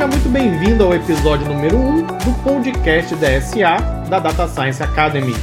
Seja muito bem-vindo ao episódio número 1 do podcast da SA da Data Science Academy.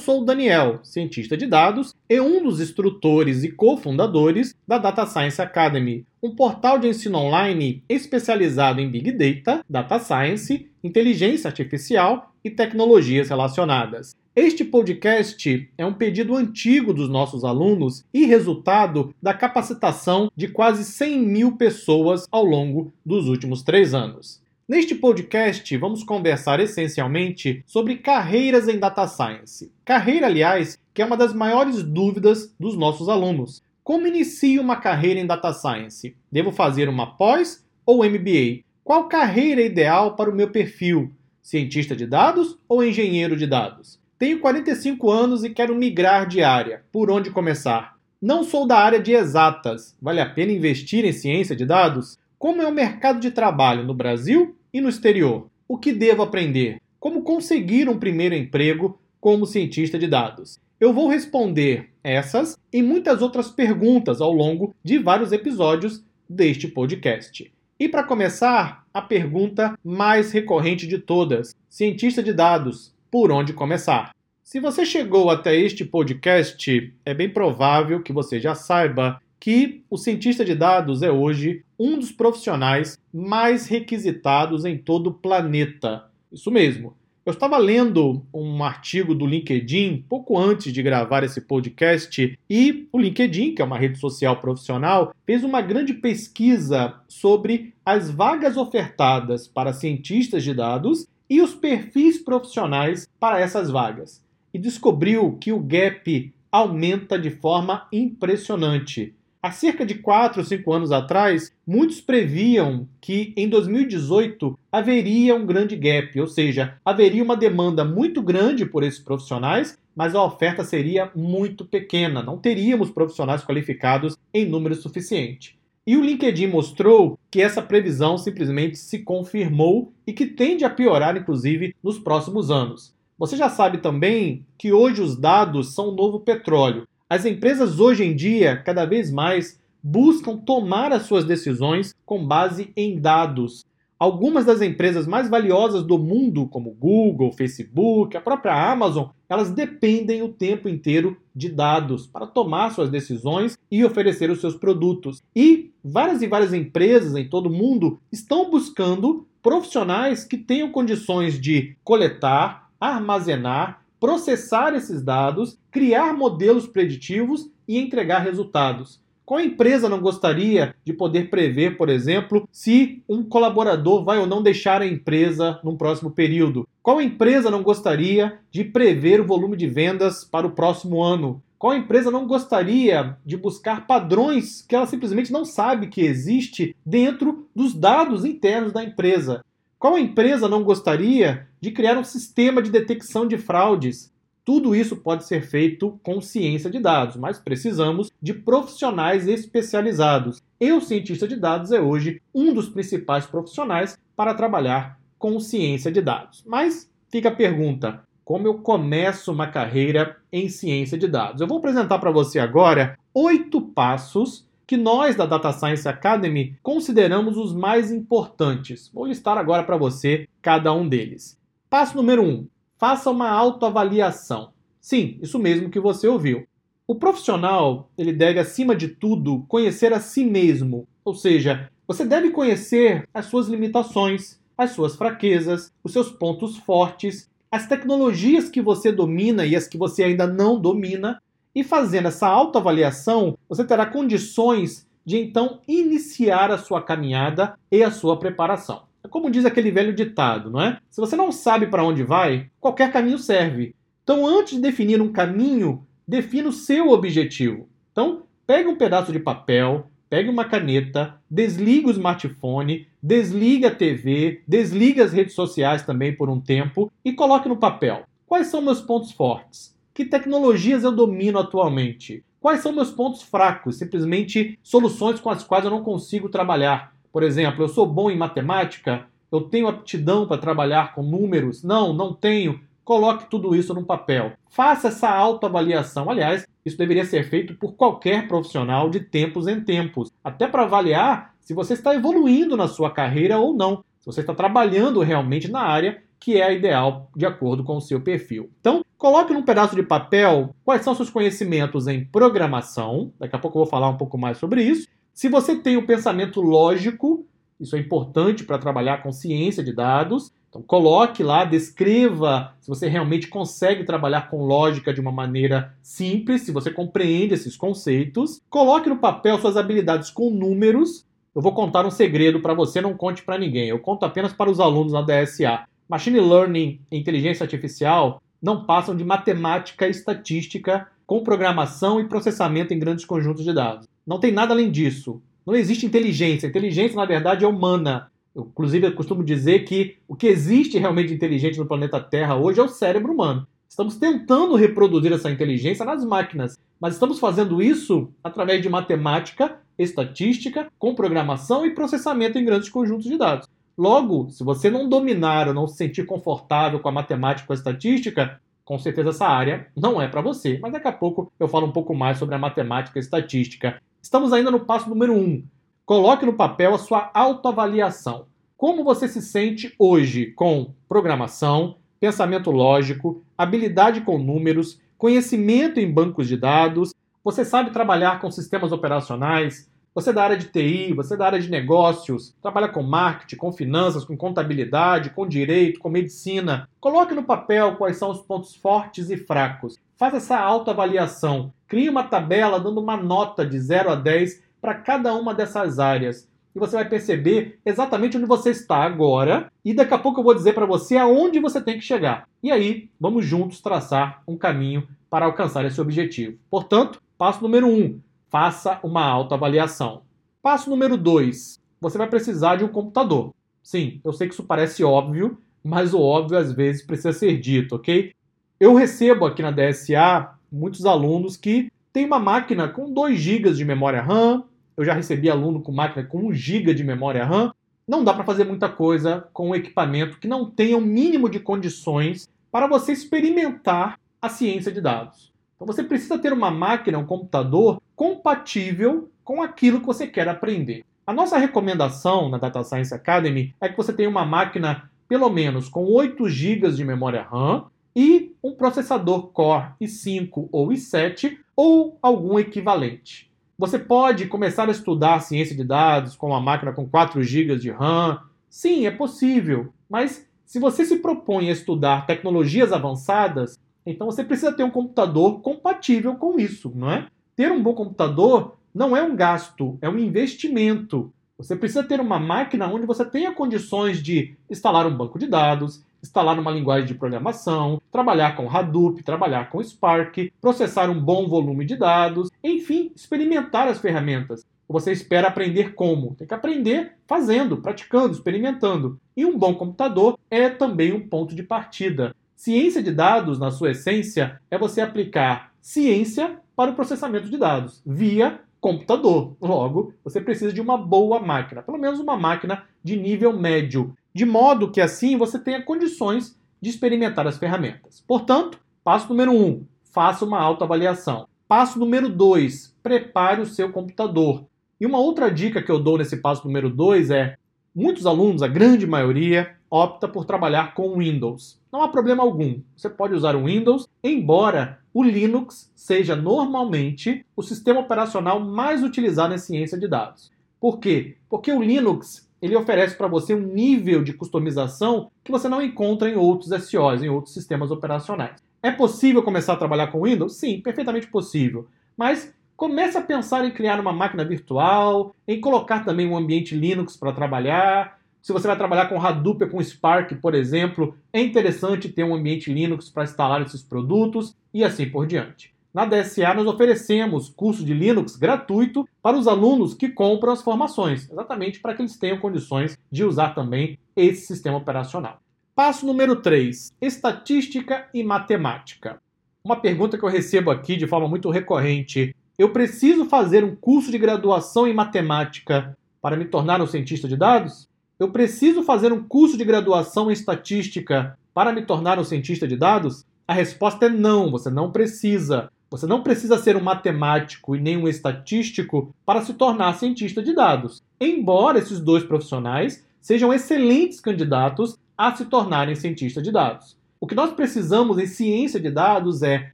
Sou o Daniel, cientista de dados e um dos instrutores e cofundadores da Data Science Academy, um portal de ensino online especializado em Big Data, Data Science, inteligência artificial e tecnologias relacionadas. Este podcast é um pedido antigo dos nossos alunos e resultado da capacitação de quase 100 mil pessoas ao longo dos últimos três anos. Neste podcast, vamos conversar essencialmente sobre carreiras em data science. Carreira, aliás, que é uma das maiores dúvidas dos nossos alunos. Como inicio uma carreira em data science? Devo fazer uma pós ou MBA? Qual carreira é ideal para o meu perfil? Cientista de dados ou engenheiro de dados? Tenho 45 anos e quero migrar de área. Por onde começar? Não sou da área de exatas. Vale a pena investir em ciência de dados? Como é o mercado de trabalho no Brasil e no exterior? O que devo aprender? Como conseguir um primeiro emprego como cientista de dados? Eu vou responder essas e muitas outras perguntas ao longo de vários episódios deste podcast. E para começar, a pergunta mais recorrente de todas: cientista de dados, por onde começar? Se você chegou até este podcast, é bem provável que você já saiba que o cientista de dados é hoje um dos profissionais mais requisitados em todo o planeta. Isso mesmo. Eu estava lendo um artigo do LinkedIn pouco antes de gravar esse podcast e o LinkedIn, que é uma rede social profissional, fez uma grande pesquisa sobre as vagas ofertadas para cientistas de dados e os perfis profissionais para essas vagas. E descobriu que o gap aumenta de forma impressionante. Há cerca de 4 ou 5 anos atrás, muitos previam que em 2018 haveria um grande gap, ou seja, haveria uma demanda muito grande por esses profissionais, mas a oferta seria muito pequena, não teríamos profissionais qualificados em número suficiente. E o LinkedIn mostrou que essa previsão simplesmente se confirmou e que tende a piorar, inclusive, nos próximos anos. Você já sabe também que hoje os dados são o novo petróleo. As empresas hoje em dia, cada vez mais, buscam tomar as suas decisões com base em dados. Algumas das empresas mais valiosas do mundo, como Google, Facebook, a própria Amazon, elas dependem o tempo inteiro de dados para tomar suas decisões e oferecer os seus produtos. E várias e várias empresas em todo o mundo estão buscando profissionais que tenham condições de coletar, armazenar processar esses dados, criar modelos preditivos e entregar resultados. Qual empresa não gostaria de poder prever, por exemplo, se um colaborador vai ou não deixar a empresa num próximo período? Qual empresa não gostaria de prever o volume de vendas para o próximo ano? Qual empresa não gostaria de buscar padrões que ela simplesmente não sabe que existe dentro dos dados internos da empresa? Qual empresa não gostaria de criar um sistema de detecção de fraudes? Tudo isso pode ser feito com ciência de dados, mas precisamos de profissionais especializados. E o cientista de dados é hoje um dos principais profissionais para trabalhar com ciência de dados. Mas fica a pergunta: como eu começo uma carreira em ciência de dados? Eu vou apresentar para você agora oito passos que nós da Data Science Academy consideramos os mais importantes. Vou listar agora para você cada um deles. Passo número 1: um, faça uma autoavaliação. Sim, isso mesmo que você ouviu. O profissional, ele deve acima de tudo conhecer a si mesmo, ou seja, você deve conhecer as suas limitações, as suas fraquezas, os seus pontos fortes, as tecnologias que você domina e as que você ainda não domina, e fazendo essa autoavaliação, você terá condições de então iniciar a sua caminhada e a sua preparação. É como diz aquele velho ditado, não é? Se você não sabe para onde vai, qualquer caminho serve. Então, antes de definir um caminho, defina o seu objetivo. Então, pegue um pedaço de papel, pegue uma caneta, desliga o smartphone, desliga a TV, desliga as redes sociais também por um tempo e coloque no papel. Quais são meus pontos fortes? Que tecnologias eu domino atualmente? Quais são meus pontos fracos? Simplesmente soluções com as quais eu não consigo trabalhar. Por exemplo, eu sou bom em matemática? Eu tenho aptidão para trabalhar com números? Não, não tenho. Coloque tudo isso no papel. Faça essa autoavaliação. Aliás, Isso deveria ser feito por qualquer profissional de tempos em tempos, até para avaliar se você está evoluindo na sua carreira ou não, se você está trabalhando realmente na área que é a ideal de acordo com o seu perfil. Então, coloque num pedaço de papel quais são seus conhecimentos em programação. Daqui a pouco eu vou falar um pouco mais sobre isso. Se você tem o um pensamento lógico, isso é importante para trabalhar com ciência de dados. Então, coloque lá, descreva se você realmente consegue trabalhar com lógica de uma maneira simples, se você compreende esses conceitos. Coloque no papel suas habilidades com números. Eu vou contar um segredo para você, não conte para ninguém. Eu conto apenas para os alunos na DSA. Machine Learning e inteligência artificial não passam de matemática e estatística com programação e processamento em grandes conjuntos de dados. Não tem nada além disso. Não existe inteligência. Inteligência, na verdade, é humana. Eu, inclusive, eu costumo dizer que o que existe realmente inteligente no planeta Terra hoje é o cérebro humano. Estamos tentando reproduzir essa inteligência nas máquinas, mas estamos fazendo isso através de matemática, estatística, com programação e processamento em grandes conjuntos de dados. Logo, se você não dominar ou não se sentir confortável com a matemática ou a estatística, com certeza essa área não é para você. Mas daqui a pouco eu falo um pouco mais sobre a matemática e estatística. Estamos ainda no passo número 1. Um. Coloque no papel a sua autoavaliação. Como você se sente hoje com programação, pensamento lógico, habilidade com números, conhecimento em bancos de dados? Você sabe trabalhar com sistemas operacionais? Você é da área de TI, você é da área de negócios, trabalha com marketing, com finanças, com contabilidade, com direito, com medicina. Coloque no papel quais são os pontos fortes e fracos. Faça essa autoavaliação. Crie uma tabela dando uma nota de 0 a 10 para cada uma dessas áreas. E você vai perceber exatamente onde você está agora. E daqui a pouco eu vou dizer para você aonde você tem que chegar. E aí, vamos juntos traçar um caminho para alcançar esse objetivo. Portanto, passo número 1. Um, faça uma autoavaliação. Passo número 2. Você vai precisar de um computador. Sim, eu sei que isso parece óbvio, mas o óbvio às vezes precisa ser dito, ok? Eu recebo aqui na DSA muitos alunos que têm uma máquina com 2 GB de memória RAM. Eu já recebi aluno com máquina com 1 GB de memória RAM. Não dá para fazer muita coisa com um equipamento que não tenha o um mínimo de condições para você experimentar a ciência de dados. Então você precisa ter uma máquina, um computador compatível com aquilo que você quer aprender. A nossa recomendação na Data Science Academy é que você tenha uma máquina pelo menos com 8 GB de memória RAM e um processador Core i5 ou i7 ou algum equivalente. Você pode começar a estudar ciência de dados com uma máquina com 4 GB de RAM. Sim, é possível, mas se você se propõe a estudar tecnologias avançadas, então você precisa ter um computador compatível com isso, não é? Ter um bom computador não é um gasto, é um investimento. Você precisa ter uma máquina onde você tenha condições de instalar um banco de dados, instalar uma linguagem de programação, trabalhar com Hadoop, trabalhar com Spark, processar um bom volume de dados, enfim, experimentar as ferramentas. Você espera aprender como? Tem que aprender fazendo, praticando, experimentando. E um bom computador é também um ponto de partida. Ciência de dados, na sua essência, é você aplicar ciência para o processamento de dados via computador. Logo, você precisa de uma boa máquina, pelo menos uma máquina de nível médio, de modo que assim você tenha condições de experimentar as ferramentas. Portanto, passo número 1, um, faça uma autoavaliação. Passo número 2, prepare o seu computador. E uma outra dica que eu dou nesse passo número 2 é: muitos alunos, a grande maioria, opta por trabalhar com Windows. Não há problema algum. Você pode usar o Windows, embora o Linux seja normalmente o sistema operacional mais utilizado em ciência de dados. Por quê? Porque o Linux ele oferece para você um nível de customização que você não encontra em outros SOs, em outros sistemas operacionais. É possível começar a trabalhar com Windows? Sim, perfeitamente possível. Mas comece a pensar em criar uma máquina virtual, em colocar também um ambiente Linux para trabalhar, se você vai trabalhar com Hadoop ou com Spark, por exemplo, é interessante ter um ambiente Linux para instalar esses produtos e assim por diante. Na DSA, nós oferecemos curso de Linux gratuito para os alunos que compram as formações, exatamente para que eles tenham condições de usar também esse sistema operacional. Passo número 3: Estatística e Matemática. Uma pergunta que eu recebo aqui de forma muito recorrente: eu preciso fazer um curso de graduação em matemática para me tornar um cientista de dados? Eu preciso fazer um curso de graduação em estatística para me tornar um cientista de dados? A resposta é não, você não precisa. Você não precisa ser um matemático e nem um estatístico para se tornar cientista de dados, embora esses dois profissionais sejam excelentes candidatos a se tornarem cientistas de dados. O que nós precisamos em ciência de dados é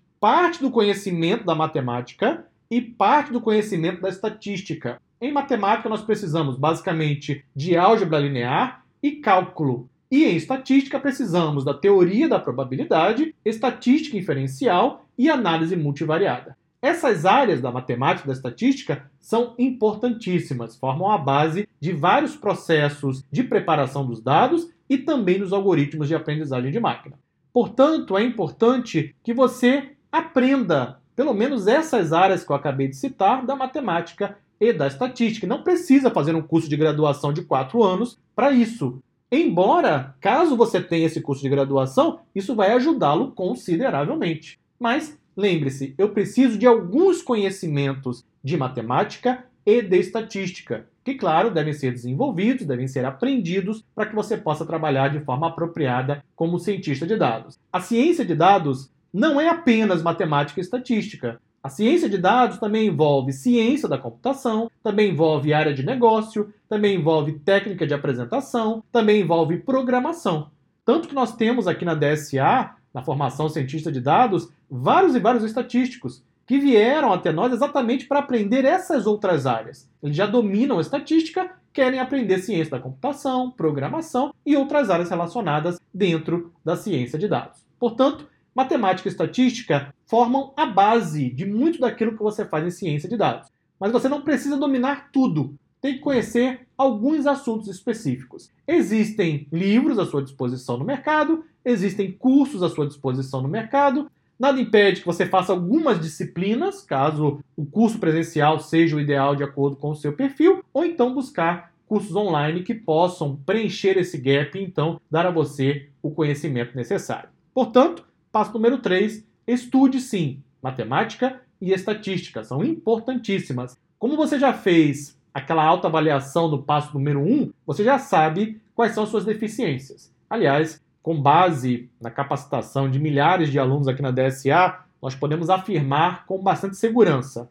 parte do conhecimento da matemática e parte do conhecimento da estatística. Em matemática, nós precisamos basicamente de álgebra linear e cálculo. E em estatística, precisamos da teoria da probabilidade, estatística inferencial e análise multivariada. Essas áreas da matemática e da estatística são importantíssimas, formam a base de vários processos de preparação dos dados e também dos algoritmos de aprendizagem de máquina. Portanto, é importante que você aprenda pelo menos essas áreas que eu acabei de citar da matemática e da estatística. Não precisa fazer um curso de graduação de quatro anos para isso. Embora, caso você tenha esse curso de graduação, isso vai ajudá-lo consideravelmente. Mas lembre-se, eu preciso de alguns conhecimentos de matemática e de estatística, que, claro, devem ser desenvolvidos, devem ser aprendidos para que você possa trabalhar de forma apropriada como cientista de dados. A ciência de dados não é apenas matemática e estatística. A ciência de dados também envolve ciência da computação, também envolve área de negócio, também envolve técnica de apresentação, também envolve programação. Tanto que nós temos aqui na DSA, na formação cientista de dados, vários e vários estatísticos que vieram até nós exatamente para aprender essas outras áreas. Eles já dominam a estatística, querem aprender ciência da computação, programação e outras áreas relacionadas dentro da ciência de dados. Portanto, Matemática e estatística formam a base de muito daquilo que você faz em ciência de dados. Mas você não precisa dominar tudo. Tem que conhecer alguns assuntos específicos. Existem livros à sua disposição no mercado, existem cursos à sua disposição no mercado. Nada impede que você faça algumas disciplinas, caso o curso presencial seja o ideal de acordo com o seu perfil, ou então buscar cursos online que possam preencher esse gap e então dar a você o conhecimento necessário. Portanto, Passo número 3, estude sim. Matemática e estatística são importantíssimas. Como você já fez aquela autoavaliação do passo número 1, você já sabe quais são as suas deficiências. Aliás, com base na capacitação de milhares de alunos aqui na DSA, nós podemos afirmar com bastante segurança: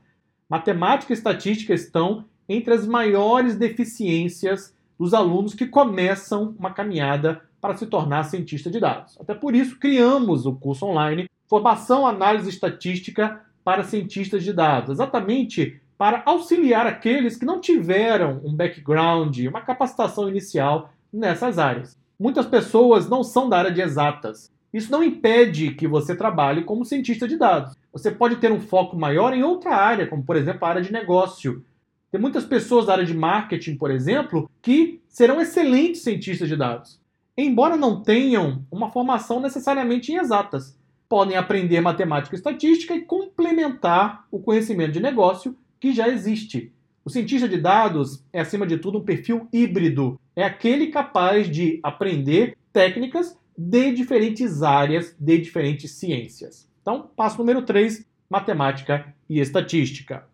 matemática e estatística estão entre as maiores deficiências dos alunos que começam uma caminhada para se tornar cientista de dados. Até por isso, criamos o curso online Formação Análise Estatística para Cientistas de Dados, exatamente para auxiliar aqueles que não tiveram um background, uma capacitação inicial nessas áreas. Muitas pessoas não são da área de exatas. Isso não impede que você trabalhe como cientista de dados. Você pode ter um foco maior em outra área, como por exemplo a área de negócio. Tem muitas pessoas da área de marketing, por exemplo, que serão excelentes cientistas de dados embora não tenham uma formação necessariamente em exatas. Podem aprender matemática e estatística e complementar o conhecimento de negócio que já existe. O cientista de dados é, acima de tudo, um perfil híbrido. É aquele capaz de aprender técnicas de diferentes áreas, de diferentes ciências. Então, passo número 3, matemática e estatística.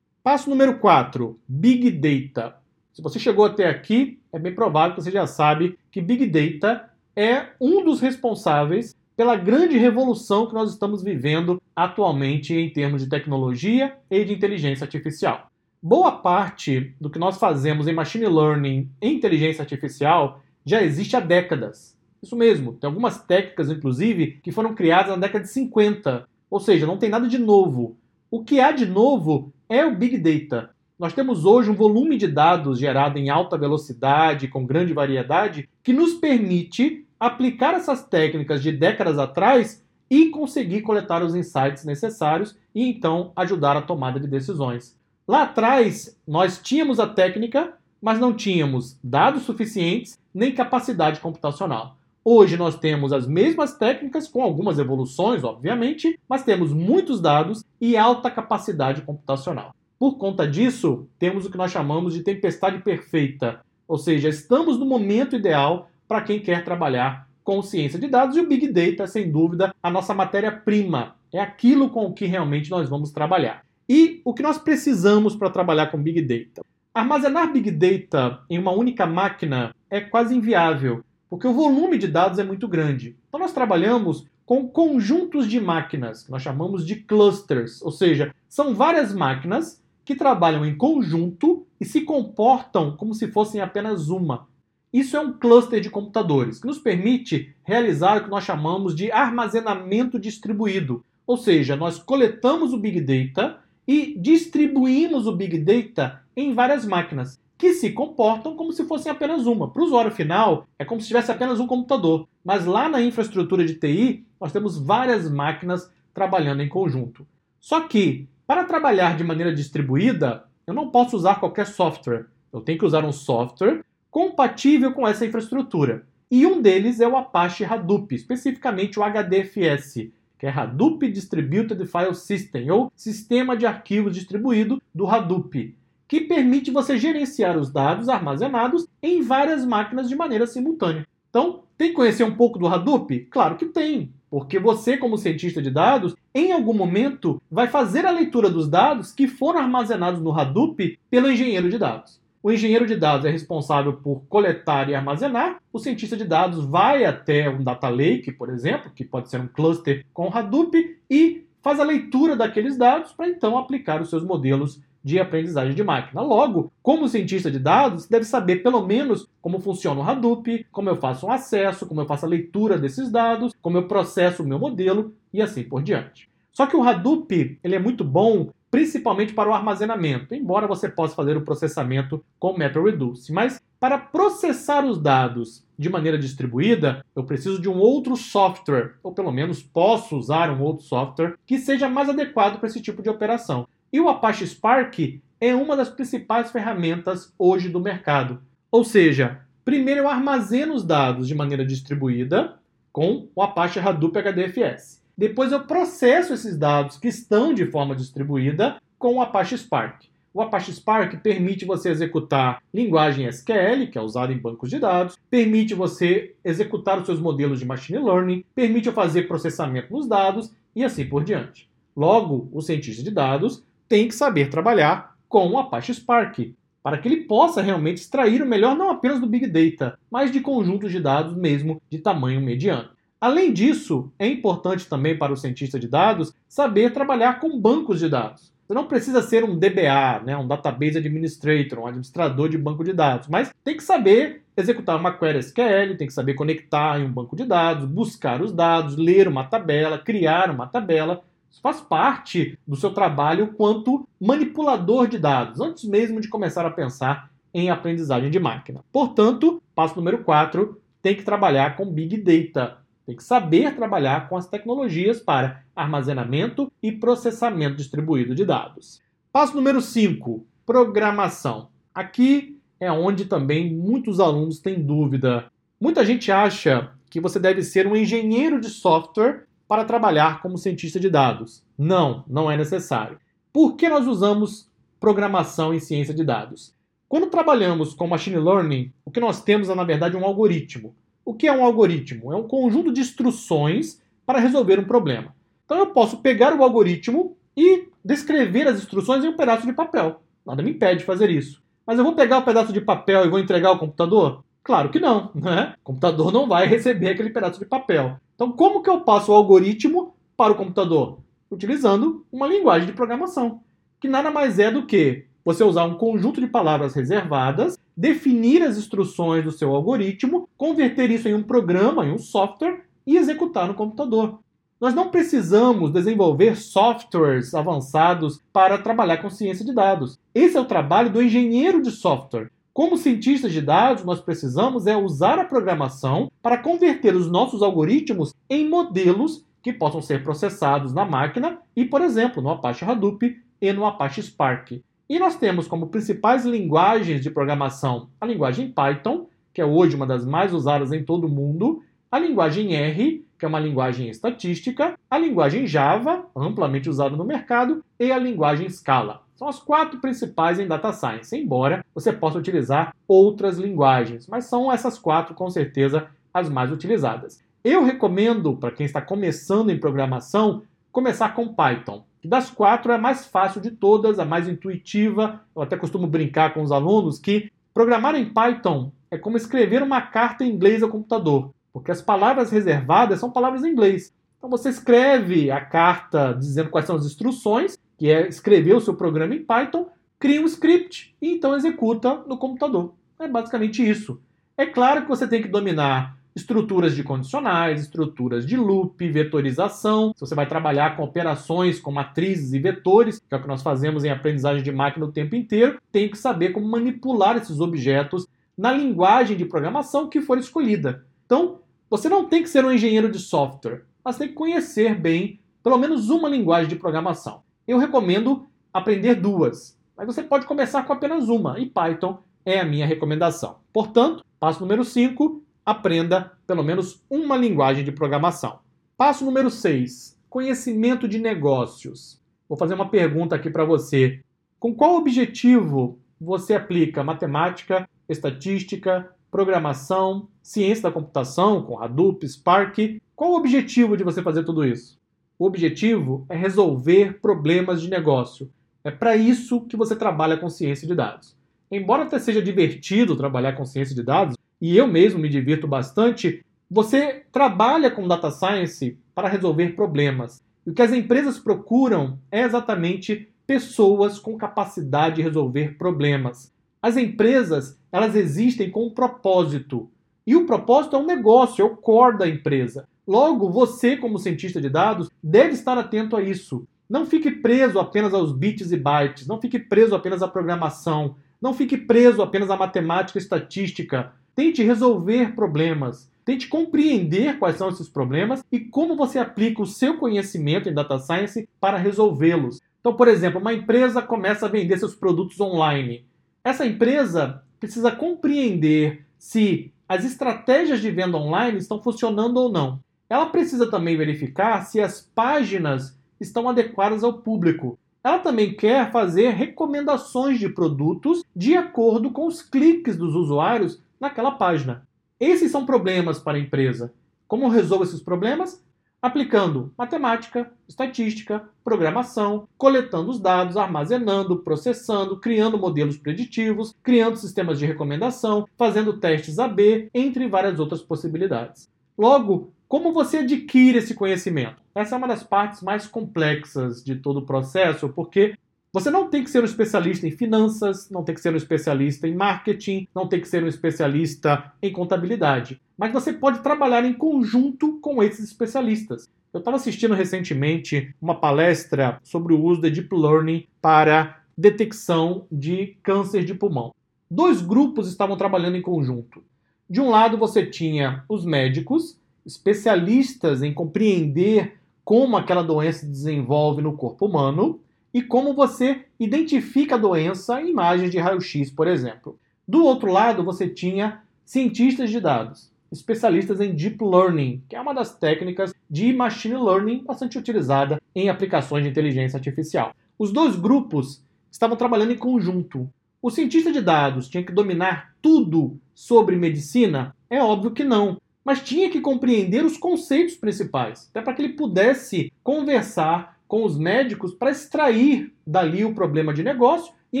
Passo número 4, Big Data. Se você chegou até aqui, é bem provável que você já sabe que Big Data é um dos responsáveis pela grande revolução que nós estamos vivendo atualmente em termos de tecnologia e de inteligência artificial. Boa parte do que nós fazemos em machine learning e inteligência artificial já existe há décadas. Isso mesmo, tem algumas técnicas, inclusive, que foram criadas na década de 50. Ou seja, não tem nada de novo. O que há de novo é o Big Data. Nós temos hoje um volume de dados gerado em alta velocidade, com grande variedade, que nos permite aplicar essas técnicas de décadas atrás e conseguir coletar os insights necessários e então ajudar a tomada de decisões. Lá atrás, nós tínhamos a técnica, mas não tínhamos dados suficientes nem capacidade computacional. Hoje nós temos as mesmas técnicas, com algumas evoluções, obviamente, mas temos muitos dados e alta capacidade computacional. Por conta disso, temos o que nós chamamos de tempestade perfeita, ou seja, estamos no momento ideal para quem quer trabalhar com ciência de dados e o Big Data, sem dúvida, a nossa matéria-prima. É aquilo com o que realmente nós vamos trabalhar. E o que nós precisamos para trabalhar com Big Data? Armazenar Big Data em uma única máquina é quase inviável, porque o volume de dados é muito grande. Então nós trabalhamos com conjuntos de máquinas, que nós chamamos de clusters, ou seja, são várias máquinas que trabalham em conjunto e se comportam como se fossem apenas uma. Isso é um cluster de computadores que nos permite realizar o que nós chamamos de armazenamento distribuído, ou seja, nós coletamos o Big Data e distribuímos o Big Data em várias máquinas que se comportam como se fossem apenas uma. Para o usuário final, é como se tivesse apenas um computador. Mas lá na infraestrutura de TI, nós temos várias máquinas trabalhando em conjunto. Só que, para trabalhar de maneira distribuída, eu não posso usar qualquer software. Eu tenho que usar um software compatível com essa infraestrutura. E um deles é o Apache Hadoop, especificamente o HDFS, que é Hadoop Distributed File System, ou Sistema de Arquivos Distribuído do Hadoop, que permite você gerenciar os dados armazenados em várias máquinas de maneira simultânea. Então, tem que conhecer um pouco do Hadoop? Claro que tem, porque você, como cientista de dados, em algum momento vai fazer a leitura dos dados que foram armazenados no Hadoop pelo engenheiro de dados. O engenheiro de dados é responsável por coletar e armazenar. O cientista de dados vai até um data lake, por exemplo, que pode ser um cluster com Hadoop, e faz a leitura daqueles dados para então aplicar os seus modelos de aprendizagem de máquina. Logo, como cientista de dados, deve saber pelo menos como funciona o Hadoop, como eu faço um acesso, como eu faço a leitura desses dados, como eu processo o meu modelo e assim por diante. Só que o Hadoop ele é muito bom principalmente para o armazenamento, embora você possa fazer o processamento com MapReduce. Mas para processar os dados de maneira distribuída, eu preciso de um outro software, ou pelo menos posso usar um outro software que seja mais adequado para esse tipo de operação. E o Apache Spark é uma das principais ferramentas hoje do mercado. Ou seja, primeiro eu armazeno os dados de maneira distribuída com o Apache Hadoop HDFS. Depois eu processo esses dados que estão de forma distribuída com o Apache Spark. O Apache Spark permite você executar linguagem SQL, que é usada em bancos de dados, permite você executar os seus modelos de machine learning, permite fazer processamento nos dados e assim por diante. Logo, o cientista de dados tem que saber trabalhar com o Apache Spark, para que ele possa realmente extrair o melhor não apenas do Big Data, mas de conjuntos de dados mesmo de tamanho mediano. Além disso, é importante também para o cientista de dados saber trabalhar com bancos de dados. Você não precisa ser um DBA, né, um Database Administrator, um administrador de banco de dados, mas tem que saber executar uma query SQL, tem que saber conectar em um banco de dados, buscar os dados, ler uma tabela, criar uma tabela. Isso faz parte do seu trabalho quanto manipulador de dados, antes mesmo de começar a pensar em aprendizagem de máquina. Portanto, passo número 4, tem que trabalhar com Big Data. Tem que saber trabalhar com as tecnologias para armazenamento e processamento distribuído de dados. Passo número 5, programação. Aqui é onde também muitos alunos têm dúvida. Muita gente acha que você deve ser um engenheiro de software para trabalhar como cientista de dados. Não, não é necessário. Por que nós usamos programação em ciência de dados? Quando trabalhamos com machine learning, o que nós temos é, na verdade, um algoritmo. O que é um algoritmo? É um conjunto de instruções para resolver um problema. Então eu posso pegar o algoritmo e descrever as instruções em um pedaço de papel. Nada me impede de fazer isso. Mas eu vou pegar o pedaço de papel e vou entregar ao computador? Claro que não, né? O computador não vai receber aquele pedaço de papel. Então, como que eu passo o algoritmo para o computador? Utilizando uma linguagem de programação, que nada mais é do que você usar um conjunto de palavras reservadas definir as instruções do seu algoritmo, converter isso em um programa, em um software e executar no computador. Nós não precisamos desenvolver softwares avançados para trabalhar com ciência de dados. Esse é o trabalho do engenheiro de software. Como cientistas de dados, nós precisamos é usar a programação para converter os nossos algoritmos em modelos que possam ser processados na máquina e, por exemplo, no Apache Hadoop e no Apache Spark. E nós temos como principais linguagens de programação a linguagem Python, que é hoje uma das mais usadas em todo o mundo, a linguagem R, que é uma linguagem estatística, a linguagem Java, amplamente usada no mercado, e a linguagem Scala. São as quatro principais em data science, embora você possa utilizar outras linguagens, mas são essas quatro com certeza as mais utilizadas. Eu recomendo para quem está começando em programação começar com Python que das quatro é a mais fácil de todas, a mais intuitiva. Eu até costumo brincar com os alunos que programar em Python é como escrever uma carta em inglês ao computador, porque as palavras reservadas são palavras em inglês. Então você escreve a carta dizendo quais são as instruções, que é escrever o seu programa em Python, cria um script e então executa no computador. É basicamente isso. É claro que você tem que dominar estruturas de condicionais, estruturas de loop, vetorização. Se você vai trabalhar com operações com matrizes e vetores, que é o que nós fazemos em aprendizagem de máquina o tempo inteiro, tem que saber como manipular esses objetos na linguagem de programação que for escolhida. Então, você não tem que ser um engenheiro de software, mas tem que conhecer bem pelo menos uma linguagem de programação. Eu recomendo aprender duas, mas você pode começar com apenas uma, e Python é a minha recomendação. Portanto, passo número 5, aprenda pelo menos uma linguagem de programação. Passo número 6, conhecimento de negócios. Vou fazer uma pergunta aqui para você. Com qual objetivo você aplica matemática, estatística, programação, ciência da computação, com Hadoop, Spark. Qual o objetivo de você fazer tudo isso? O objetivo é resolver problemas de negócio. É para isso que você trabalha com ciência de dados. Embora até seja divertido trabalhar com ciência de dados, e eu mesmo me divirto bastante, você trabalha com data science para resolver problemas. E o que as empresas procuram é exatamente pessoas com capacidade de resolver problemas. As empresas, elas existem com um propósito. E o propósito é um negócio, é o core da empresa. Logo, você, como cientista de dados, deve estar atento a isso. Não fique preso apenas aos bits e bytes, não fique preso apenas à programação, não fique preso apenas à matemática e estatística. Tente resolver problemas, tente compreender quais são esses problemas e como você aplica o seu conhecimento em data science para resolvê-los. Então, por exemplo, uma empresa começa a vender seus produtos online. Essa empresa precisa compreender se as estratégias de venda online estão funcionando ou não. Ela precisa também verificar se as páginas estão adequadas ao público. Ela também quer fazer recomendações de produtos de acordo com os cliques dos usuários naquela página. Esses são problemas para a empresa. Como resolve esses problemas? aplicando matemática, estatística, programação, coletando os dados, armazenando, processando, criando modelos preditivos, criando sistemas de recomendação, fazendo testes AB, entre várias outras possibilidades. Logo, como você adquire esse conhecimento? Essa é uma das partes mais complexas de todo o processo, porque você não tem que ser um especialista em finanças, não tem que ser um especialista em marketing, não tem que ser um especialista em contabilidade, mas você pode trabalhar em conjunto com esses especialistas. Eu estava assistindo recentemente uma palestra sobre o uso de Deep Learning para detecção de câncer de pulmão. Dois grupos estavam trabalhando em conjunto. De um lado, você tinha os médicos, especialistas em compreender como aquela doença se desenvolve no corpo humano, e como você identifica a doença em imagens de raio-x, por exemplo. Do outro lado, você tinha cientistas de dados, especialistas em deep learning, que é uma das técnicas de machine learning bastante utilizada em aplicações de inteligência artificial. Os dois grupos estavam trabalhando em conjunto. O cientista de dados tinha que dominar tudo sobre medicina? É óbvio que não, mas tinha que compreender os conceitos principais, até para que ele pudesse conversar com os médicos para extrair dali o problema de negócio e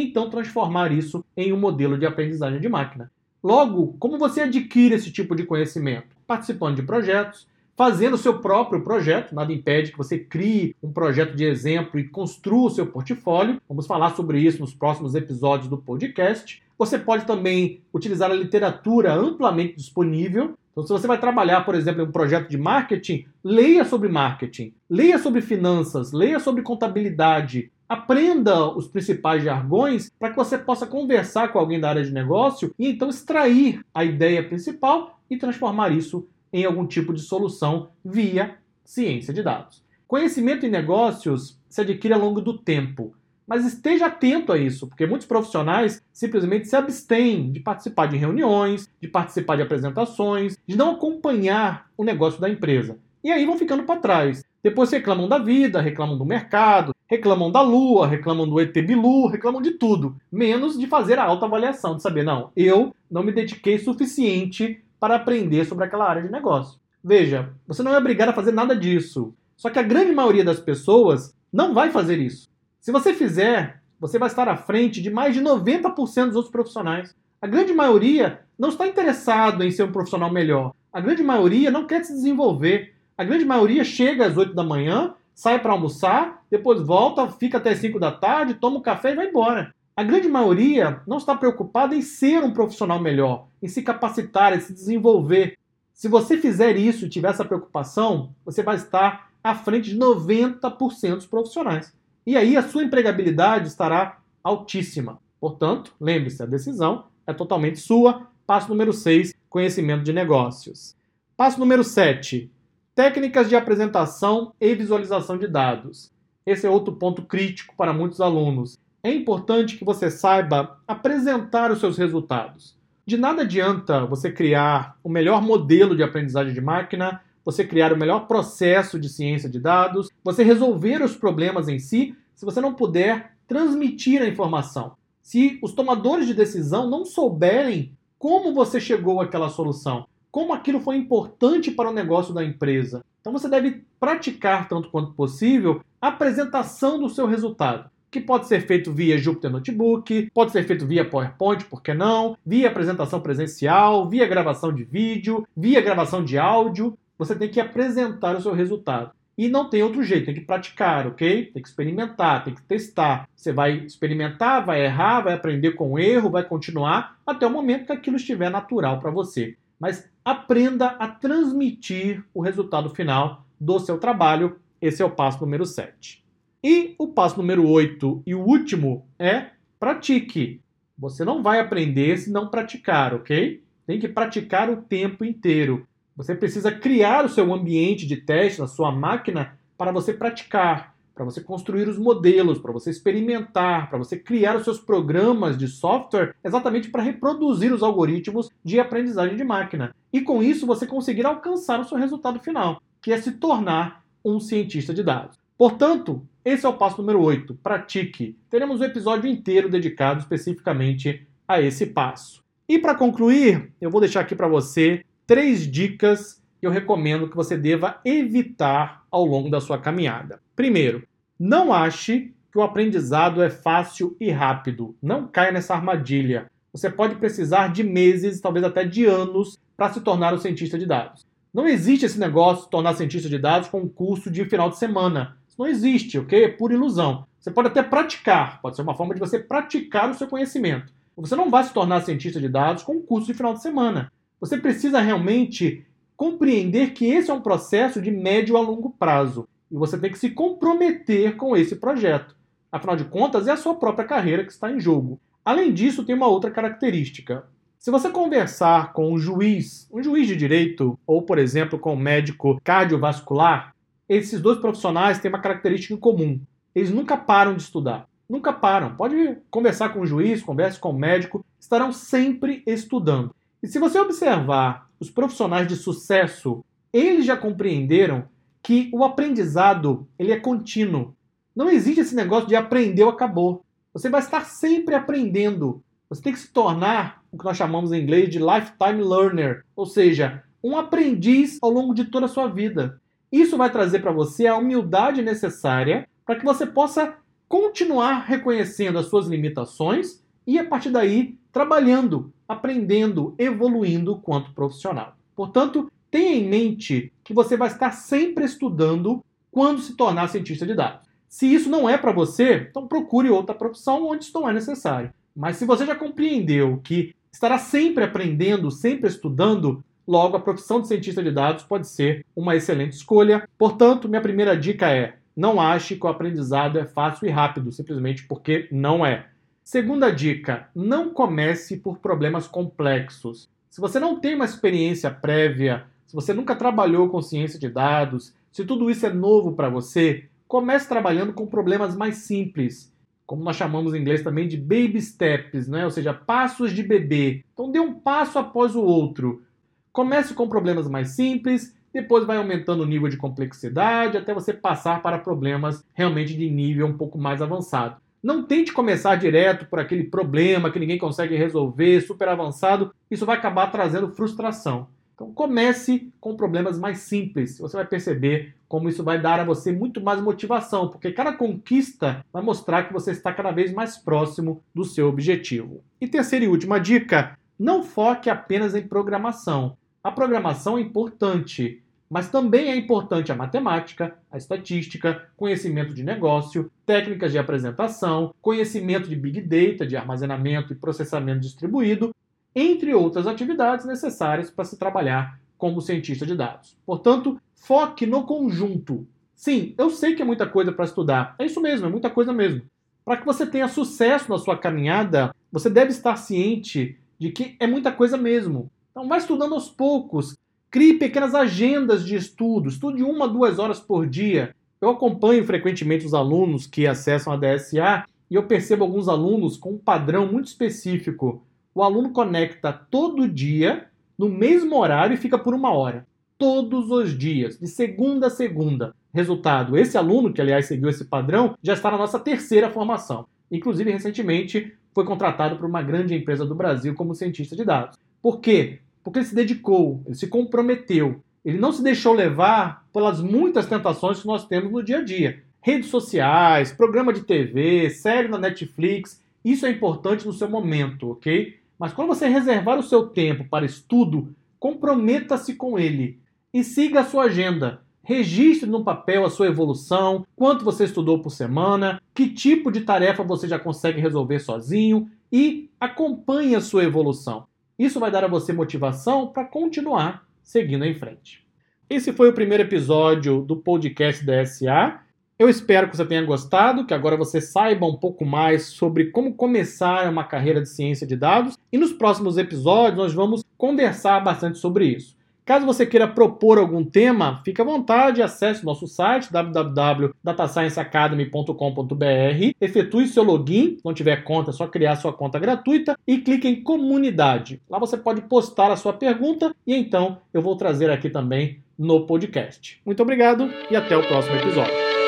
então transformar isso em um modelo de aprendizagem de máquina. Logo, como você adquire esse tipo de conhecimento? Participando de projetos, fazendo o seu próprio projeto, nada impede que você crie um projeto de exemplo e construa o seu portfólio. Vamos falar sobre isso nos próximos episódios do podcast. Você pode também utilizar a literatura amplamente disponível então, se você vai trabalhar, por exemplo, em um projeto de marketing, leia sobre marketing, leia sobre finanças, leia sobre contabilidade, aprenda os principais jargões para que você possa conversar com alguém da área de negócio e então extrair a ideia principal e transformar isso em algum tipo de solução via ciência de dados. Conhecimento em negócios se adquire ao longo do tempo. Mas esteja atento a isso, porque muitos profissionais simplesmente se abstêm de participar de reuniões, de participar de apresentações, de não acompanhar o negócio da empresa. E aí vão ficando para trás. Depois reclamam da vida, reclamam do mercado, reclamam da lua, reclamam do ET Bilu, reclamam de tudo, menos de fazer a autoavaliação, de saber, não, eu não me dediquei suficiente para aprender sobre aquela área de negócio. Veja, você não é obrigado a fazer nada disso. Só que a grande maioria das pessoas não vai fazer isso. Se você fizer, você vai estar à frente de mais de 90% dos outros profissionais. A grande maioria não está interessado em ser um profissional melhor. A grande maioria não quer se desenvolver. A grande maioria chega às 8 da manhã, sai para almoçar, depois volta, fica até 5 da tarde, toma um café e vai embora. A grande maioria não está preocupada em ser um profissional melhor, em se capacitar, em se desenvolver. Se você fizer isso e tiver essa preocupação, você vai estar à frente de 90% dos profissionais. E aí a sua empregabilidade estará altíssima. Portanto, lembre-se, a decisão é totalmente sua. Passo número 6, conhecimento de negócios. Passo número 7, técnicas de apresentação e visualização de dados. Esse é outro ponto crítico para muitos alunos. É importante que você saiba apresentar os seus resultados. De nada adianta você criar o melhor modelo de aprendizagem de máquina, você criar o melhor processo de ciência de dados, você resolver os problemas em si, se você não puder transmitir a informação. Se os tomadores de decisão não souberem como você chegou àquela solução, como aquilo foi importante para o negócio da empresa. Então você deve praticar tanto quanto possível a apresentação do seu resultado que pode ser feito via Jupyter Notebook, pode ser feito via PowerPoint, por que não? Via apresentação presencial, via gravação de vídeo, via gravação de áudio. Você tem que apresentar o seu resultado. E não tem outro jeito, tem que praticar, ok? Tem que experimentar, tem que testar. Você vai experimentar, vai errar, vai aprender com o erro, vai continuar até o momento que aquilo estiver natural para você. Mas aprenda a transmitir o resultado final do seu trabalho. Esse é o passo número 7. E o passo número 8 e o último é pratique. Você não vai aprender se não praticar, ok? Tem que praticar o tempo inteiro. Você precisa criar o seu ambiente de teste na sua máquina para você praticar, para você construir os modelos, para você experimentar, para você criar os seus programas de software exatamente para reproduzir os algoritmos de aprendizagem de máquina. E com isso você conseguir alcançar o seu resultado final, que é se tornar um cientista de dados. Portanto, esse é o passo número 8. Pratique. Teremos um episódio inteiro dedicado especificamente a esse passo. E para concluir, eu vou deixar aqui para você três dicas que eu recomendo que você deva evitar ao longo da sua caminhada. Primeiro, não ache que o aprendizado é fácil e rápido. Não caia nessa armadilha. Você pode precisar de meses, talvez até de anos, para se tornar um cientista de dados. Não existe esse negócio de tornar cientista de dados com um curso de final de semana não existe, ok? É pura ilusão. Você pode até praticar, pode ser uma forma de você praticar o seu conhecimento. Você não vai se tornar cientista de dados com um curso de final de semana. Você precisa realmente compreender que esse é um processo de médio a longo prazo e você tem que se comprometer com esse projeto. Afinal de contas, é a sua própria carreira que está em jogo. Além disso, tem uma outra característica. Se você conversar com um juiz, um juiz de direito, ou por exemplo com um médico cardiovascular, esses dois profissionais têm uma característica em comum. Eles nunca param de estudar. Nunca param. Pode conversar com o juiz, converse com o médico, estarão sempre estudando. E se você observar os profissionais de sucesso, eles já compreenderam que o aprendizado ele é contínuo. Não existe esse negócio de aprendeu, acabou. Você vai estar sempre aprendendo. Você tem que se tornar o que nós chamamos em inglês de lifetime learner, ou seja, um aprendiz ao longo de toda a sua vida. Isso vai trazer para você a humildade necessária para que você possa continuar reconhecendo as suas limitações e, a partir daí, trabalhando, aprendendo, evoluindo quanto profissional. Portanto, tenha em mente que você vai estar sempre estudando quando se tornar cientista de dados. Se isso não é para você, então procure outra profissão onde isso não é necessário. Mas se você já compreendeu que estará sempre aprendendo, sempre estudando, Logo, a profissão de cientista de dados pode ser uma excelente escolha. Portanto, minha primeira dica é: não ache que o aprendizado é fácil e rápido, simplesmente porque não é. Segunda dica: não comece por problemas complexos. Se você não tem uma experiência prévia, se você nunca trabalhou com ciência de dados, se tudo isso é novo para você, comece trabalhando com problemas mais simples, como nós chamamos em inglês também de baby steps, né? ou seja, passos de bebê. Então dê um passo após o outro. Comece com problemas mais simples, depois vai aumentando o nível de complexidade até você passar para problemas realmente de nível um pouco mais avançado. Não tente começar direto por aquele problema que ninguém consegue resolver, super avançado, isso vai acabar trazendo frustração. Então comece com problemas mais simples. Você vai perceber como isso vai dar a você muito mais motivação, porque cada conquista vai mostrar que você está cada vez mais próximo do seu objetivo. E terceira e última dica: não foque apenas em programação. A programação é importante, mas também é importante a matemática, a estatística, conhecimento de negócio, técnicas de apresentação, conhecimento de big data, de armazenamento e processamento distribuído, entre outras atividades necessárias para se trabalhar como cientista de dados. Portanto, foque no conjunto. Sim, eu sei que é muita coisa para estudar. É isso mesmo, é muita coisa mesmo. Para que você tenha sucesso na sua caminhada, você deve estar ciente de que é muita coisa mesmo. Então, vai estudando aos poucos. Crie pequenas agendas de estudo. Estude uma, duas horas por dia. Eu acompanho frequentemente os alunos que acessam a DSA e eu percebo alguns alunos com um padrão muito específico. O aluno conecta todo dia, no mesmo horário, e fica por uma hora. Todos os dias, de segunda a segunda. Resultado: esse aluno, que aliás seguiu esse padrão, já está na nossa terceira formação. Inclusive, recentemente, foi contratado por uma grande empresa do Brasil como cientista de dados. Por quê? Porque ele se dedicou, ele se comprometeu, ele não se deixou levar pelas muitas tentações que nós temos no dia a dia. Redes sociais, programa de TV, série na Netflix, isso é importante no seu momento, ok? Mas quando você reservar o seu tempo para estudo, comprometa-se com ele e siga a sua agenda. Registre no papel a sua evolução, quanto você estudou por semana, que tipo de tarefa você já consegue resolver sozinho e acompanhe a sua evolução. Isso vai dar a você motivação para continuar seguindo em frente. Esse foi o primeiro episódio do podcast da SA. Eu espero que você tenha gostado, que agora você saiba um pouco mais sobre como começar uma carreira de ciência de dados. E nos próximos episódios nós vamos conversar bastante sobre isso. Caso você queira propor algum tema, fique à vontade, acesse nosso site www.datascienceacademy.com.br, efetue seu login, se não tiver conta, é só criar sua conta gratuita e clique em comunidade. Lá você pode postar a sua pergunta e então eu vou trazer aqui também no podcast. Muito obrigado e até o próximo episódio.